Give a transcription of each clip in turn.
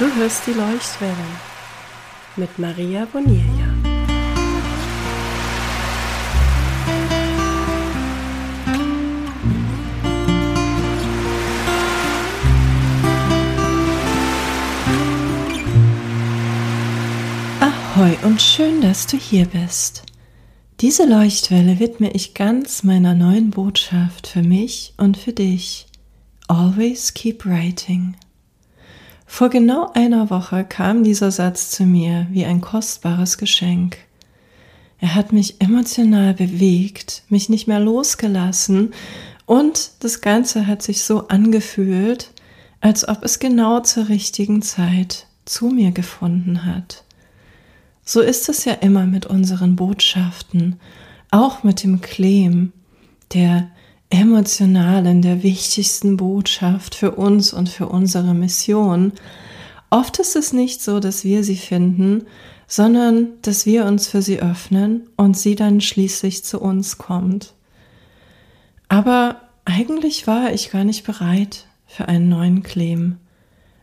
Du hörst die Leuchtwelle mit Maria Bonilla. Ahoi und schön, dass du hier bist. Diese Leuchtwelle widme ich ganz meiner neuen Botschaft für mich und für dich. Always keep writing. Vor genau einer Woche kam dieser Satz zu mir wie ein kostbares Geschenk. Er hat mich emotional bewegt, mich nicht mehr losgelassen und das Ganze hat sich so angefühlt, als ob es genau zur richtigen Zeit zu mir gefunden hat. So ist es ja immer mit unseren Botschaften, auch mit dem Claim, der emotionalen, der wichtigsten Botschaft für uns und für unsere Mission. Oft ist es nicht so, dass wir sie finden, sondern dass wir uns für sie öffnen und sie dann schließlich zu uns kommt. Aber eigentlich war ich gar nicht bereit für einen neuen Claim.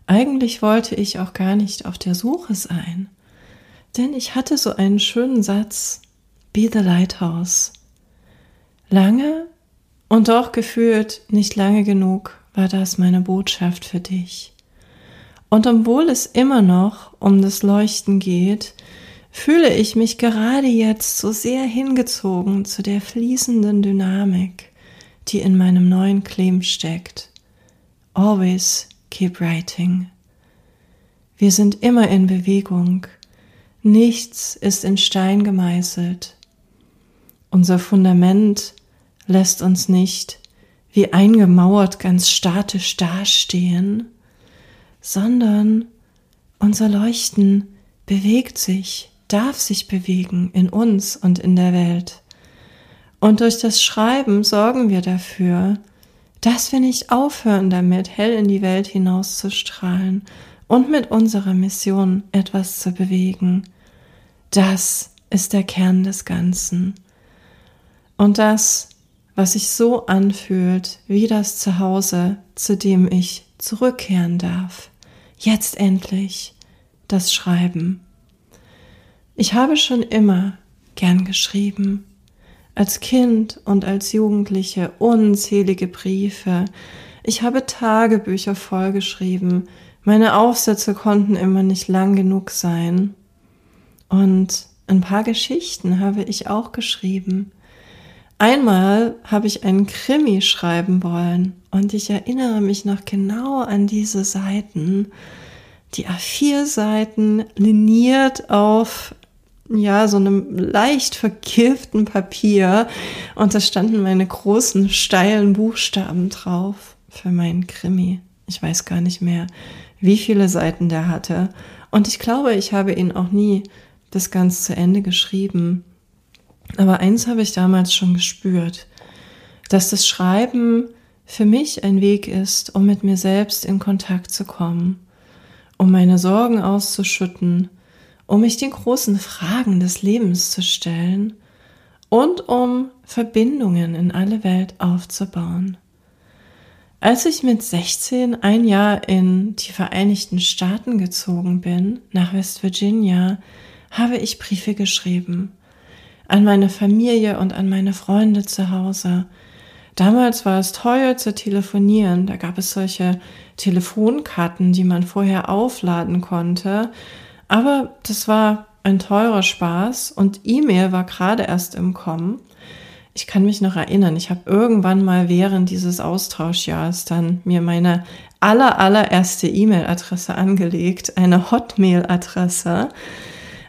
Eigentlich wollte ich auch gar nicht auf der Suche sein. Denn ich hatte so einen schönen Satz, Be the Lighthouse. Lange und doch gefühlt nicht lange genug war das meine Botschaft für dich. Und obwohl es immer noch um das Leuchten geht, fühle ich mich gerade jetzt so sehr hingezogen zu der fließenden Dynamik, die in meinem neuen Claim steckt. Always keep writing. Wir sind immer in Bewegung. Nichts ist in Stein gemeißelt. Unser Fundament lässt uns nicht wie eingemauert ganz statisch dastehen, sondern unser Leuchten bewegt sich, darf sich bewegen in uns und in der Welt. Und durch das Schreiben sorgen wir dafür, dass wir nicht aufhören damit, hell in die Welt hinauszustrahlen und mit unserer Mission etwas zu bewegen. Das ist der Kern des Ganzen. Und das was sich so anfühlt wie das Zuhause, zu dem ich zurückkehren darf. Jetzt endlich das Schreiben. Ich habe schon immer gern geschrieben. Als Kind und als Jugendliche unzählige Briefe. Ich habe Tagebücher vollgeschrieben. Meine Aufsätze konnten immer nicht lang genug sein. Und ein paar Geschichten habe ich auch geschrieben. Einmal habe ich einen Krimi schreiben wollen und ich erinnere mich noch genau an diese Seiten. Die A4-Seiten liniert auf ja, so einem leicht verkirften Papier und da standen meine großen, steilen Buchstaben drauf für meinen Krimi. Ich weiß gar nicht mehr, wie viele Seiten der hatte. Und ich glaube, ich habe ihn auch nie bis ganz zu Ende geschrieben. Aber eins habe ich damals schon gespürt, dass das Schreiben für mich ein Weg ist, um mit mir selbst in Kontakt zu kommen, um meine Sorgen auszuschütten, um mich den großen Fragen des Lebens zu stellen und um Verbindungen in alle Welt aufzubauen. Als ich mit 16 ein Jahr in die Vereinigten Staaten gezogen bin, nach West Virginia, habe ich Briefe geschrieben an meine Familie und an meine Freunde zu Hause. Damals war es teuer zu telefonieren. Da gab es solche Telefonkarten, die man vorher aufladen konnte. Aber das war ein teurer Spaß und E-Mail war gerade erst im Kommen. Ich kann mich noch erinnern, ich habe irgendwann mal während dieses Austauschjahres dann mir meine aller allererste E-Mail-Adresse angelegt, eine Hotmail-Adresse.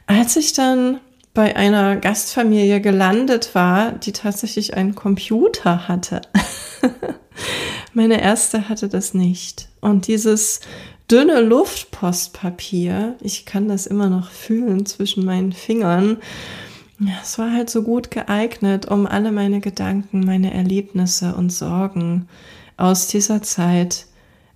Als ich dann bei einer Gastfamilie gelandet war, die tatsächlich einen Computer hatte. Meine erste hatte das nicht. Und dieses dünne Luftpostpapier, ich kann das immer noch fühlen zwischen meinen Fingern, es war halt so gut geeignet, um alle meine Gedanken, meine Erlebnisse und Sorgen aus dieser Zeit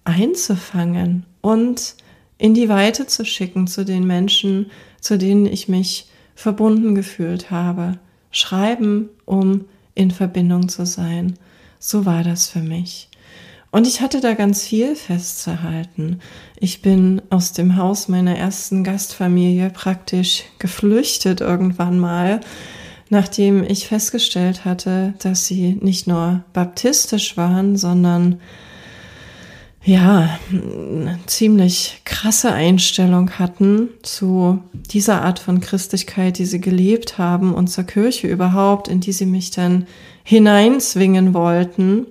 einzufangen und in die Weite zu schicken zu den Menschen, zu denen ich mich verbunden gefühlt habe. Schreiben, um in Verbindung zu sein. So war das für mich. Und ich hatte da ganz viel festzuhalten. Ich bin aus dem Haus meiner ersten Gastfamilie praktisch geflüchtet irgendwann mal, nachdem ich festgestellt hatte, dass sie nicht nur baptistisch waren, sondern ja, ziemlich krasse Einstellung hatten zu dieser Art von Christlichkeit, die sie gelebt haben und zur Kirche überhaupt, in die sie mich dann hineinzwingen wollten.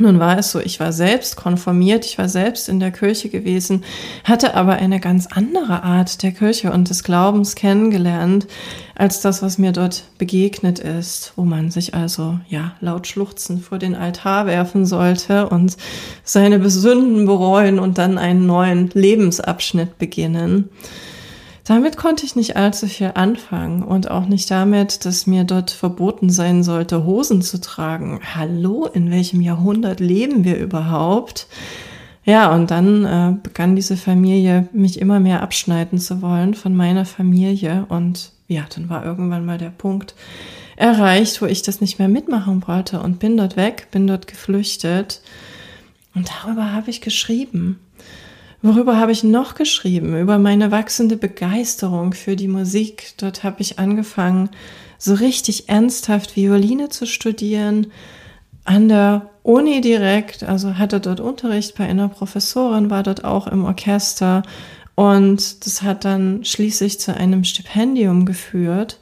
Nun war es so, ich war selbst konformiert, ich war selbst in der Kirche gewesen, hatte aber eine ganz andere Art der Kirche und des Glaubens kennengelernt, als das, was mir dort begegnet ist, wo man sich also, ja, laut schluchzen vor den Altar werfen sollte und seine Sünden bereuen und dann einen neuen Lebensabschnitt beginnen. Damit konnte ich nicht allzu viel anfangen und auch nicht damit, dass mir dort verboten sein sollte, Hosen zu tragen. Hallo, in welchem Jahrhundert leben wir überhaupt? Ja, und dann äh, begann diese Familie mich immer mehr abschneiden zu wollen von meiner Familie und ja, dann war irgendwann mal der Punkt erreicht, wo ich das nicht mehr mitmachen wollte und bin dort weg, bin dort geflüchtet und darüber habe ich geschrieben. Worüber habe ich noch geschrieben? Über meine wachsende Begeisterung für die Musik. Dort habe ich angefangen, so richtig ernsthaft Violine zu studieren. An der Uni direkt, also hatte dort Unterricht bei einer Professorin, war dort auch im Orchester. Und das hat dann schließlich zu einem Stipendium geführt.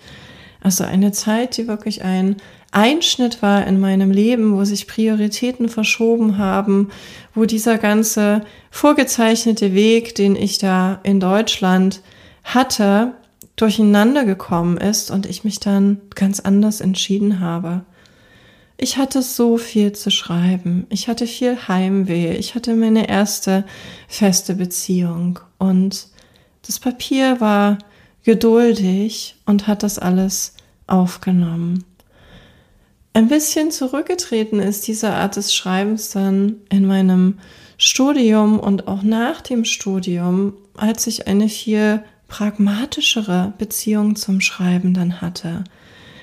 Also eine Zeit, die wirklich ein Einschnitt war in meinem Leben, wo sich Prioritäten verschoben haben, wo dieser ganze vorgezeichnete Weg, den ich da in Deutschland hatte, durcheinander gekommen ist und ich mich dann ganz anders entschieden habe. Ich hatte so viel zu schreiben. Ich hatte viel Heimweh. Ich hatte meine erste feste Beziehung und das Papier war geduldig und hat das alles aufgenommen ein bisschen zurückgetreten ist, diese Art des Schreibens dann in meinem Studium und auch nach dem Studium, als ich eine viel pragmatischere Beziehung zum Schreiben dann hatte.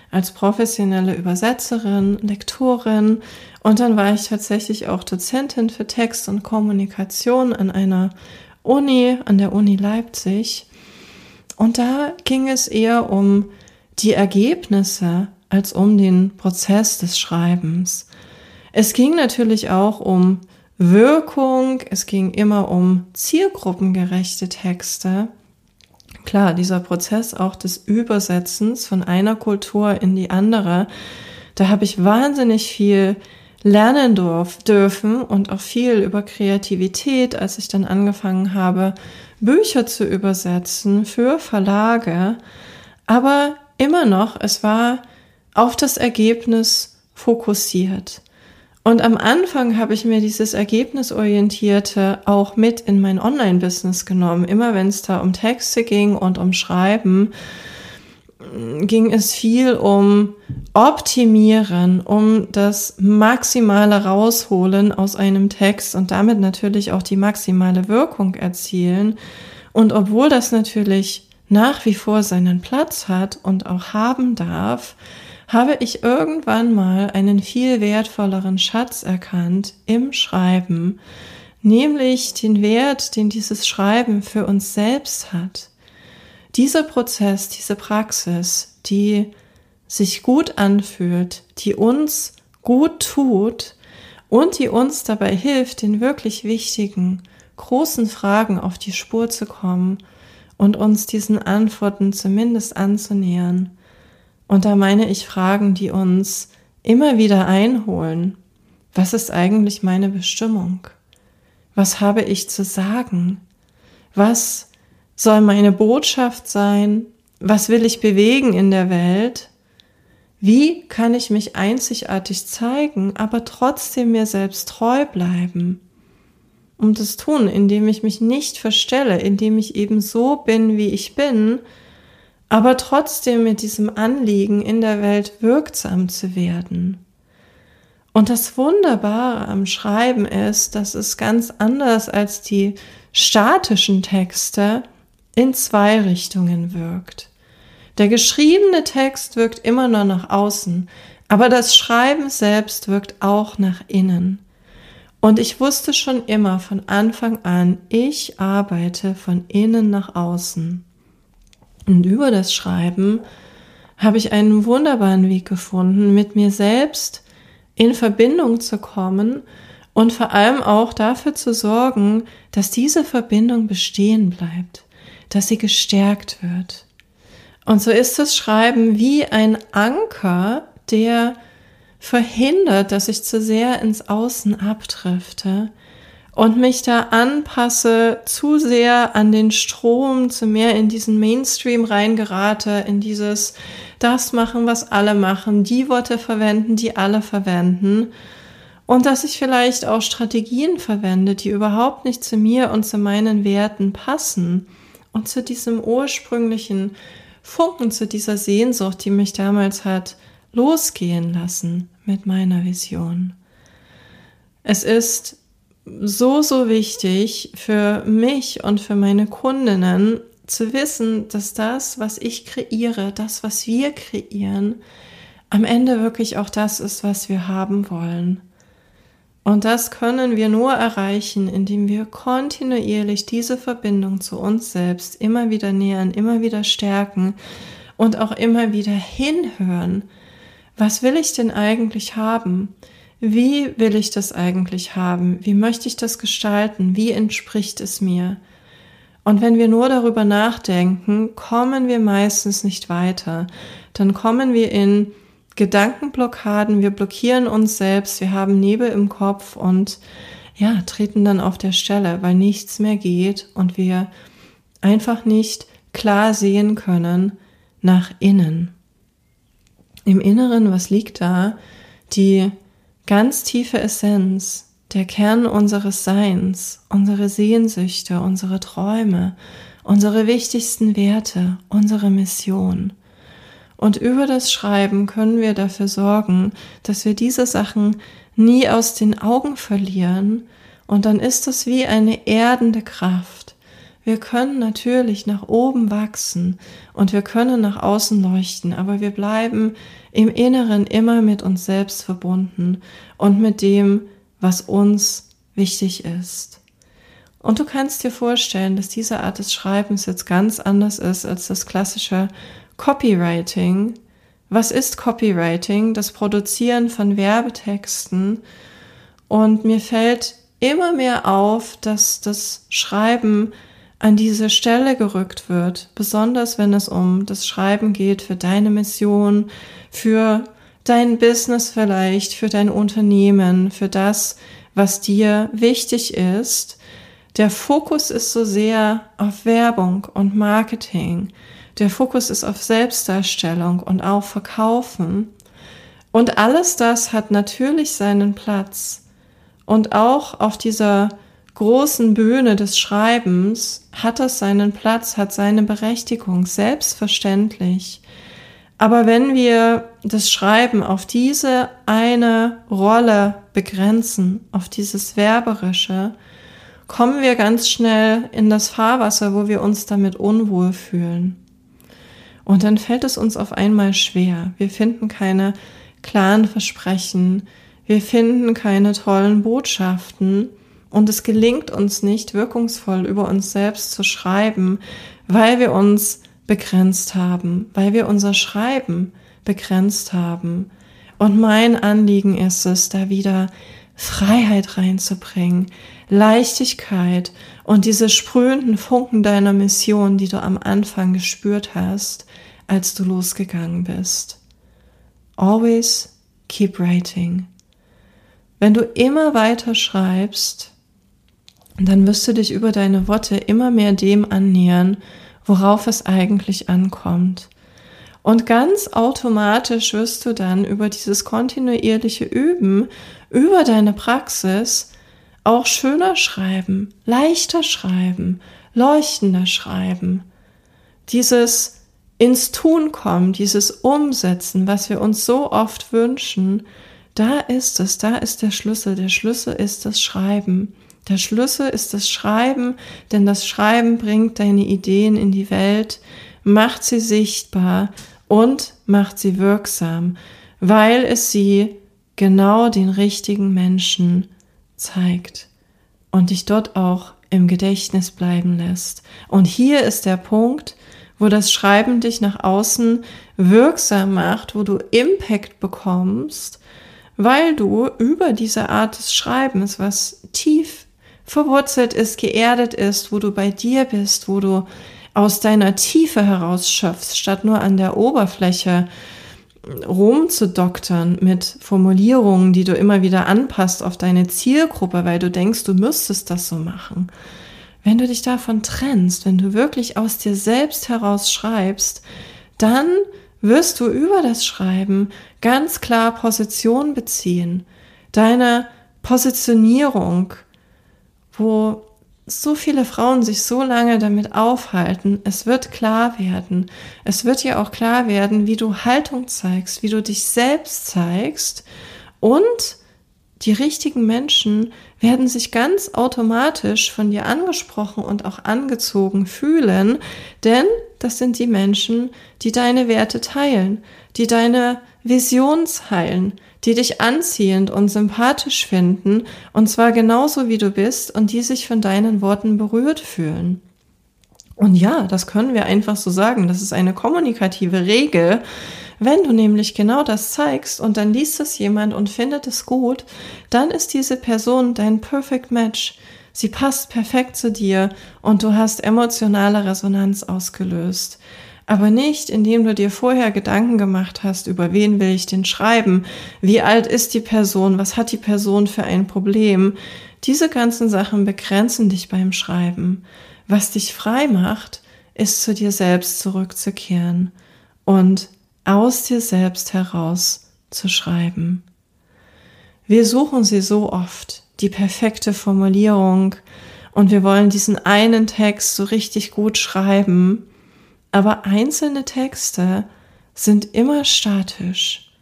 Als professionelle Übersetzerin, Lektorin und dann war ich tatsächlich auch Dozentin für Text und Kommunikation an einer Uni, an der Uni Leipzig. Und da ging es eher um die Ergebnisse als um den Prozess des Schreibens. Es ging natürlich auch um Wirkung, es ging immer um zielgruppengerechte Texte. Klar, dieser Prozess auch des Übersetzens von einer Kultur in die andere, da habe ich wahnsinnig viel lernen durf, dürfen und auch viel über Kreativität, als ich dann angefangen habe, Bücher zu übersetzen für Verlage. Aber immer noch, es war auf das Ergebnis fokussiert. Und am Anfang habe ich mir dieses Ergebnisorientierte auch mit in mein Online-Business genommen. Immer wenn es da um Texte ging und um Schreiben, ging es viel um Optimieren, um das Maximale rausholen aus einem Text und damit natürlich auch die maximale Wirkung erzielen. Und obwohl das natürlich nach wie vor seinen Platz hat und auch haben darf, habe ich irgendwann mal einen viel wertvolleren Schatz erkannt im Schreiben, nämlich den Wert, den dieses Schreiben für uns selbst hat. Dieser Prozess, diese Praxis, die sich gut anfühlt, die uns gut tut und die uns dabei hilft, den wirklich wichtigen, großen Fragen auf die Spur zu kommen und uns diesen Antworten zumindest anzunähern. Und da meine ich Fragen, die uns immer wieder einholen. Was ist eigentlich meine Bestimmung? Was habe ich zu sagen? Was soll meine Botschaft sein? Was will ich bewegen in der Welt? Wie kann ich mich einzigartig zeigen, aber trotzdem mir selbst treu bleiben? Um das tun, indem ich mich nicht verstelle, indem ich eben so bin, wie ich bin, aber trotzdem mit diesem Anliegen in der Welt wirksam zu werden. Und das Wunderbare am Schreiben ist, dass es ganz anders als die statischen Texte in zwei Richtungen wirkt. Der geschriebene Text wirkt immer nur nach außen, aber das Schreiben selbst wirkt auch nach innen. Und ich wusste schon immer von Anfang an, ich arbeite von innen nach außen. Und über das Schreiben habe ich einen wunderbaren Weg gefunden, mit mir selbst in Verbindung zu kommen und vor allem auch dafür zu sorgen, dass diese Verbindung bestehen bleibt, dass sie gestärkt wird. Und so ist das Schreiben wie ein Anker, der verhindert, dass ich zu sehr ins Außen abdrifte und mich da anpasse, zu sehr an den Strom, zu mehr in diesen Mainstream reingerate, in dieses das machen, was alle machen, die Worte verwenden, die alle verwenden. Und dass ich vielleicht auch Strategien verwende, die überhaupt nicht zu mir und zu meinen Werten passen und zu diesem ursprünglichen Funken, zu dieser Sehnsucht, die mich damals hat losgehen lassen mit meiner Vision. Es ist so, so wichtig für mich und für meine Kundinnen zu wissen, dass das, was ich kreiere, das, was wir kreieren, am Ende wirklich auch das ist, was wir haben wollen. Und das können wir nur erreichen, indem wir kontinuierlich diese Verbindung zu uns selbst immer wieder nähern, immer wieder stärken und auch immer wieder hinhören. Was will ich denn eigentlich haben? Wie will ich das eigentlich haben? Wie möchte ich das gestalten? Wie entspricht es mir? Und wenn wir nur darüber nachdenken, kommen wir meistens nicht weiter. Dann kommen wir in Gedankenblockaden, wir blockieren uns selbst, wir haben Nebel im Kopf und ja, treten dann auf der Stelle, weil nichts mehr geht und wir einfach nicht klar sehen können nach innen. Im Inneren, was liegt da? Die ganz tiefe Essenz, der Kern unseres Seins, unsere Sehnsüchte, unsere Träume, unsere wichtigsten Werte, unsere Mission. Und über das Schreiben können wir dafür sorgen, dass wir diese Sachen nie aus den Augen verlieren. Und dann ist es wie eine erdende Kraft. Wir können natürlich nach oben wachsen und wir können nach außen leuchten, aber wir bleiben im Inneren immer mit uns selbst verbunden und mit dem, was uns wichtig ist. Und du kannst dir vorstellen, dass diese Art des Schreibens jetzt ganz anders ist als das klassische Copywriting. Was ist Copywriting? Das Produzieren von Werbetexten. Und mir fällt immer mehr auf, dass das Schreiben an diese Stelle gerückt wird, besonders wenn es um das Schreiben geht für deine Mission, für dein Business vielleicht, für dein Unternehmen, für das, was dir wichtig ist. Der Fokus ist so sehr auf Werbung und Marketing. Der Fokus ist auf Selbstdarstellung und auf Verkaufen. Und alles das hat natürlich seinen Platz. Und auch auf dieser großen Bühne des Schreibens hat es seinen Platz, hat seine Berechtigung, selbstverständlich. Aber wenn wir das Schreiben auf diese eine Rolle begrenzen, auf dieses Werberische, kommen wir ganz schnell in das Fahrwasser, wo wir uns damit unwohl fühlen. Und dann fällt es uns auf einmal schwer. Wir finden keine klaren Versprechen, wir finden keine tollen Botschaften und es gelingt uns nicht wirkungsvoll über uns selbst zu schreiben, weil wir uns begrenzt haben, weil wir unser Schreiben begrenzt haben. Und mein Anliegen ist es, da wieder Freiheit reinzubringen, Leichtigkeit und diese sprühenden Funken deiner Mission, die du am Anfang gespürt hast, als du losgegangen bist. Always keep writing. Wenn du immer weiter schreibst, dann wirst du dich über deine Worte immer mehr dem annähern, worauf es eigentlich ankommt. Und ganz automatisch wirst du dann über dieses kontinuierliche Üben, über deine Praxis auch schöner schreiben, leichter schreiben, leuchtender schreiben. Dieses ins Tun kommen, dieses Umsetzen, was wir uns so oft wünschen, da ist es, da ist der Schlüssel. Der Schlüssel ist das Schreiben. Der Schlüssel ist das Schreiben, denn das Schreiben bringt deine Ideen in die Welt, macht sie sichtbar und macht sie wirksam, weil es sie genau den richtigen Menschen zeigt und dich dort auch im Gedächtnis bleiben lässt. Und hier ist der Punkt, wo das Schreiben dich nach außen wirksam macht, wo du Impact bekommst, weil du über diese Art des Schreibens, was tief verwurzelt ist, geerdet ist, wo du bei dir bist, wo du aus deiner Tiefe heraus schöpfst, statt nur an der Oberfläche rumzudoktern mit Formulierungen, die du immer wieder anpasst auf deine Zielgruppe, weil du denkst, du müsstest das so machen. Wenn du dich davon trennst, wenn du wirklich aus dir selbst heraus schreibst, dann wirst du über das Schreiben ganz klar Position beziehen. Deine Positionierung, wo so viele Frauen sich so lange damit aufhalten, es wird klar werden. Es wird ja auch klar werden, wie du Haltung zeigst, wie du dich selbst zeigst und die richtigen Menschen werden sich ganz automatisch von dir angesprochen und auch angezogen fühlen, denn das sind die Menschen, die deine Werte teilen, die deine Vision teilen, die dich anziehend und sympathisch finden, und zwar genauso wie du bist, und die sich von deinen Worten berührt fühlen. Und ja, das können wir einfach so sagen. Das ist eine kommunikative Regel. Wenn du nämlich genau das zeigst und dann liest es jemand und findet es gut, dann ist diese Person dein Perfect Match. Sie passt perfekt zu dir und du hast emotionale Resonanz ausgelöst aber nicht, indem du dir vorher Gedanken gemacht hast, über wen will ich denn schreiben, wie alt ist die Person, was hat die Person für ein Problem. Diese ganzen Sachen begrenzen dich beim Schreiben. Was dich frei macht, ist zu dir selbst zurückzukehren und aus dir selbst heraus zu schreiben. Wir suchen sie so oft, die perfekte Formulierung, und wir wollen diesen einen Text so richtig gut schreiben, aber einzelne Texte sind immer statisch.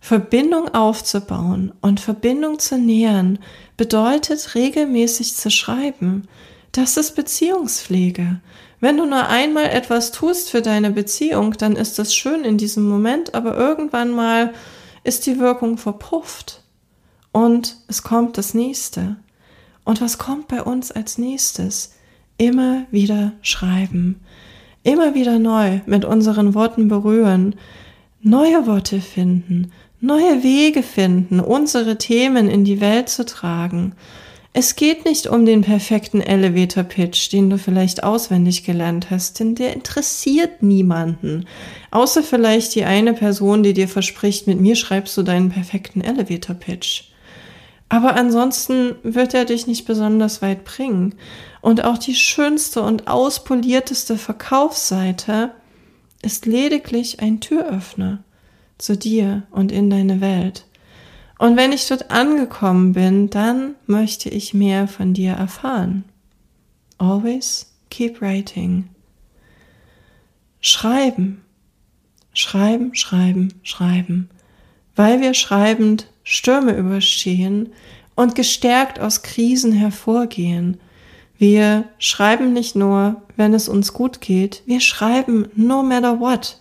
Verbindung aufzubauen und Verbindung zu nähern bedeutet regelmäßig zu schreiben. Das ist Beziehungspflege. Wenn du nur einmal etwas tust für deine Beziehung, dann ist das schön in diesem Moment, aber irgendwann mal ist die Wirkung verpufft und es kommt das nächste. Und was kommt bei uns als nächstes? Immer wieder schreiben immer wieder neu mit unseren Worten berühren, neue Worte finden, neue Wege finden, unsere Themen in die Welt zu tragen. Es geht nicht um den perfekten Elevator Pitch, den du vielleicht auswendig gelernt hast, denn der interessiert niemanden. Außer vielleicht die eine Person, die dir verspricht, mit mir schreibst du deinen perfekten Elevator Pitch. Aber ansonsten wird er dich nicht besonders weit bringen. Und auch die schönste und auspolierteste Verkaufsseite ist lediglich ein Türöffner zu dir und in deine Welt. Und wenn ich dort angekommen bin, dann möchte ich mehr von dir erfahren. Always keep writing. Schreiben. Schreiben, schreiben, schreiben. Weil wir schreibend Stürme überstehen und gestärkt aus Krisen hervorgehen. Wir schreiben nicht nur, wenn es uns gut geht, wir schreiben no matter what,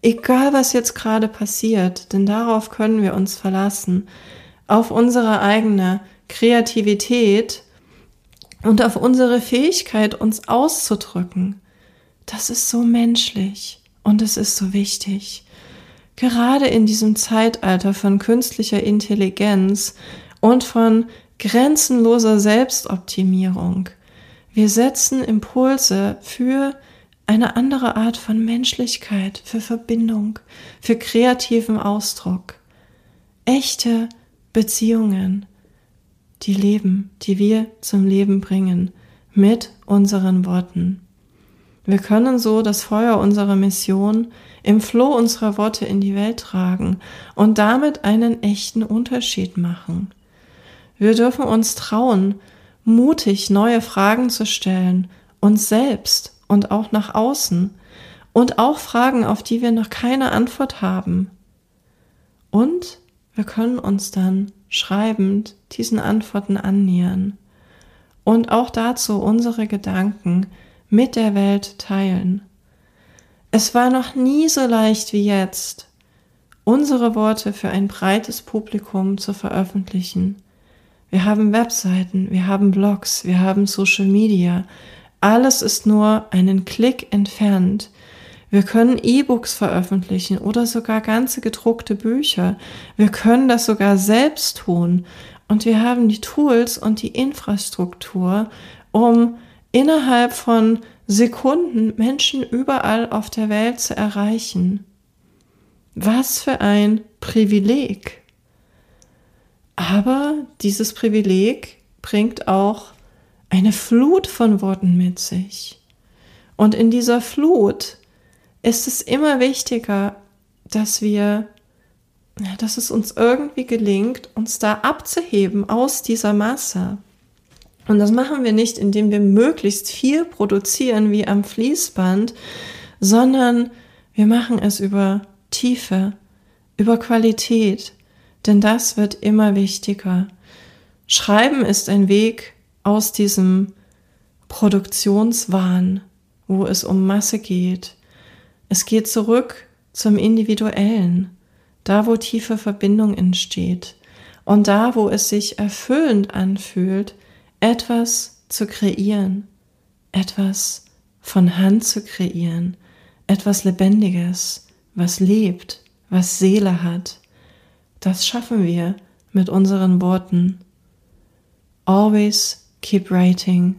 egal was jetzt gerade passiert, denn darauf können wir uns verlassen, auf unsere eigene Kreativität und auf unsere Fähigkeit, uns auszudrücken. Das ist so menschlich und es ist so wichtig. Gerade in diesem Zeitalter von künstlicher Intelligenz und von grenzenloser Selbstoptimierung. Wir setzen Impulse für eine andere Art von Menschlichkeit, für Verbindung, für kreativen Ausdruck. Echte Beziehungen, die leben, die wir zum Leben bringen, mit unseren Worten. Wir können so das Feuer unserer Mission im Floh unserer Worte in die Welt tragen und damit einen echten Unterschied machen. Wir dürfen uns trauen, mutig neue Fragen zu stellen, uns selbst und auch nach außen und auch Fragen, auf die wir noch keine Antwort haben. Und wir können uns dann schreibend diesen Antworten annähern und auch dazu unsere Gedanken mit der Welt teilen. Es war noch nie so leicht wie jetzt, unsere Worte für ein breites Publikum zu veröffentlichen. Wir haben Webseiten, wir haben Blogs, wir haben Social Media. Alles ist nur einen Klick entfernt. Wir können E-Books veröffentlichen oder sogar ganze gedruckte Bücher. Wir können das sogar selbst tun. Und wir haben die Tools und die Infrastruktur, um innerhalb von Sekunden Menschen überall auf der Welt zu erreichen. Was für ein Privileg. Aber dieses Privileg bringt auch eine Flut von Worten mit sich. Und in dieser Flut ist es immer wichtiger, dass wir, dass es uns irgendwie gelingt, uns da abzuheben aus dieser Masse. Und das machen wir nicht, indem wir möglichst viel produzieren wie am Fließband, sondern wir machen es über Tiefe, über Qualität, denn das wird immer wichtiger. Schreiben ist ein Weg aus diesem Produktionswahn, wo es um Masse geht. Es geht zurück zum Individuellen, da wo tiefe Verbindung entsteht und da wo es sich erfüllend anfühlt, etwas zu kreieren, etwas von Hand zu kreieren, etwas Lebendiges, was lebt, was Seele hat. Das schaffen wir mit unseren Worten. Always keep writing.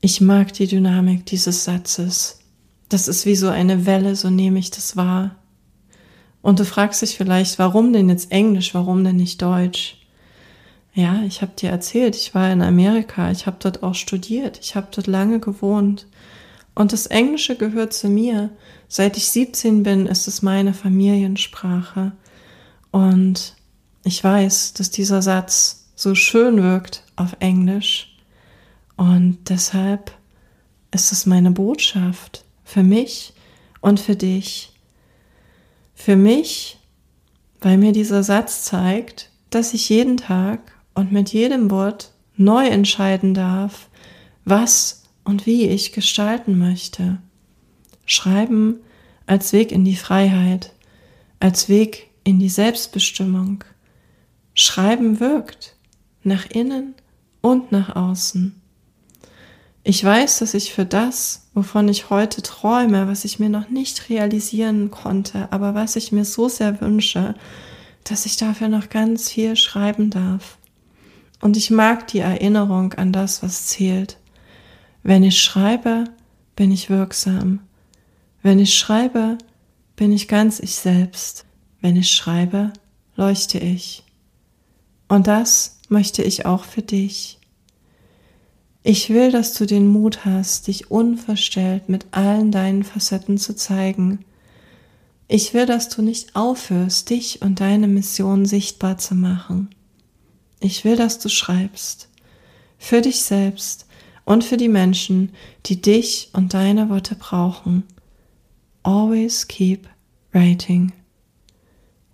Ich mag die Dynamik dieses Satzes. Das ist wie so eine Welle, so nehme ich das wahr. Und du fragst dich vielleicht, warum denn jetzt Englisch, warum denn nicht Deutsch? Ja, ich habe dir erzählt, ich war in Amerika, ich habe dort auch studiert, ich habe dort lange gewohnt. Und das Englische gehört zu mir. Seit ich 17 bin, ist es meine Familiensprache. Und ich weiß, dass dieser Satz so schön wirkt auf Englisch. Und deshalb ist es meine Botschaft für mich und für dich. Für mich, weil mir dieser Satz zeigt, dass ich jeden Tag und mit jedem Wort neu entscheiden darf, was und wie ich gestalten möchte. Schreiben als Weg in die Freiheit, als Weg in die Selbstbestimmung. Schreiben wirkt nach innen und nach außen. Ich weiß, dass ich für das, wovon ich heute träume, was ich mir noch nicht realisieren konnte, aber was ich mir so sehr wünsche, dass ich dafür noch ganz viel schreiben darf. Und ich mag die Erinnerung an das, was zählt. Wenn ich schreibe, bin ich wirksam. Wenn ich schreibe, bin ich ganz ich selbst. Wenn ich schreibe, leuchte ich. Und das möchte ich auch für dich. Ich will, dass du den Mut hast, dich unverstellt mit allen deinen Facetten zu zeigen. Ich will, dass du nicht aufhörst, dich und deine Mission sichtbar zu machen. Ich will, dass du schreibst. Für dich selbst und für die Menschen, die dich und deine Worte brauchen. Always keep writing.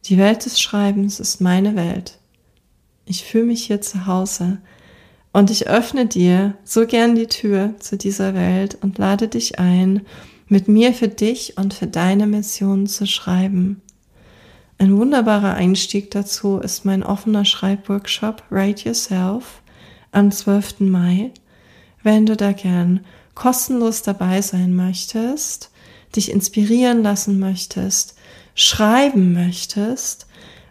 Die Welt des Schreibens ist meine Welt. Ich fühle mich hier zu Hause und ich öffne dir so gern die Tür zu dieser Welt und lade dich ein, mit mir für dich und für deine Mission zu schreiben. Ein wunderbarer Einstieg dazu ist mein offener Schreibworkshop Write Yourself am 12. Mai. Wenn du da gern kostenlos dabei sein möchtest, dich inspirieren lassen möchtest, schreiben möchtest,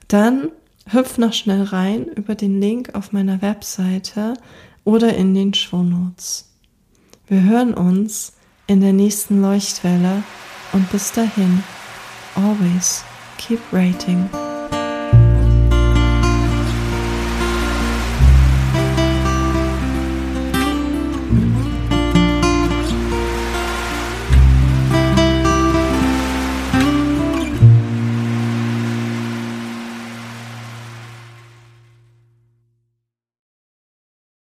dann hüpf noch schnell rein über den Link auf meiner Webseite oder in den Shownotes. Wir hören uns in der nächsten Leuchtwelle und bis dahin, always keep writing.